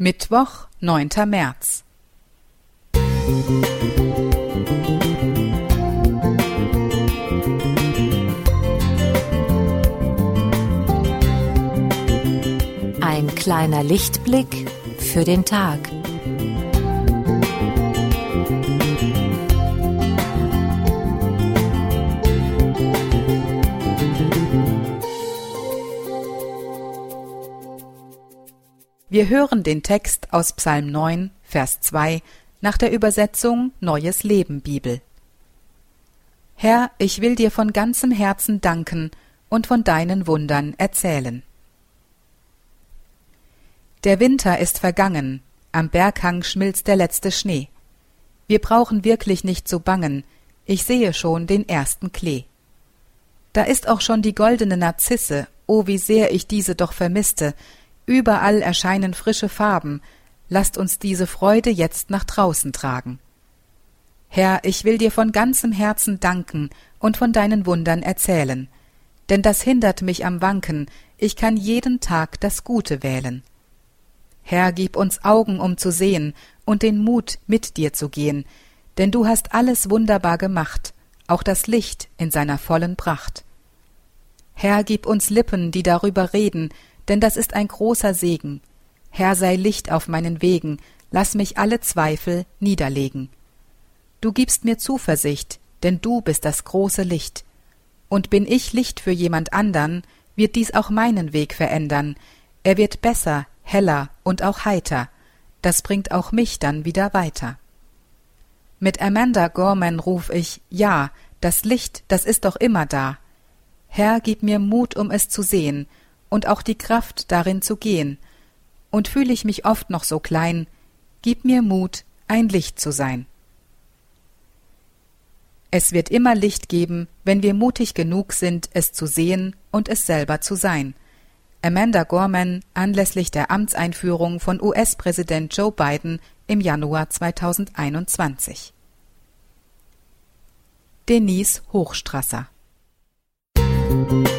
Mittwoch, 9. März. Ein kleiner Lichtblick für den Tag. Wir hören den Text aus Psalm 9, Vers 2 nach der Übersetzung Neues Leben Bibel. Herr, ich will dir von ganzem Herzen danken und von deinen Wundern erzählen. Der Winter ist vergangen, am Berghang schmilzt der letzte Schnee. Wir brauchen wirklich nicht zu bangen, ich sehe schon den ersten Klee. Da ist auch schon die goldene Narzisse, oh wie sehr ich diese doch vermisste, Überall erscheinen frische Farben, lasst uns diese Freude jetzt nach draußen tragen. Herr, ich will dir von ganzem Herzen danken und von deinen Wundern erzählen, denn das hindert mich am Wanken, ich kann jeden Tag das Gute wählen. Herr, gib uns Augen, um zu sehen, und den Mut, mit dir zu gehen, denn du hast alles wunderbar gemacht, auch das Licht in seiner vollen Pracht. Herr, gib uns Lippen, die darüber reden, denn das ist ein großer Segen. Herr sei Licht auf meinen Wegen, lass mich alle Zweifel niederlegen. Du gibst mir Zuversicht, denn du bist das große Licht. Und bin ich Licht für jemand andern, wird dies auch meinen Weg verändern. Er wird besser, heller und auch heiter. Das bringt auch mich dann wieder weiter. Mit Amanda Gorman ruf ich, ja, das Licht, das ist doch immer da. Herr, gib mir Mut, um es zu sehen, und auch die Kraft darin zu gehen, und fühle ich mich oft noch so klein, gib mir Mut, ein Licht zu sein. Es wird immer Licht geben, wenn wir mutig genug sind, es zu sehen und es selber zu sein. Amanda Gorman anlässlich der Amtseinführung von US-Präsident Joe Biden im Januar 2021. Denise Hochstrasser Musik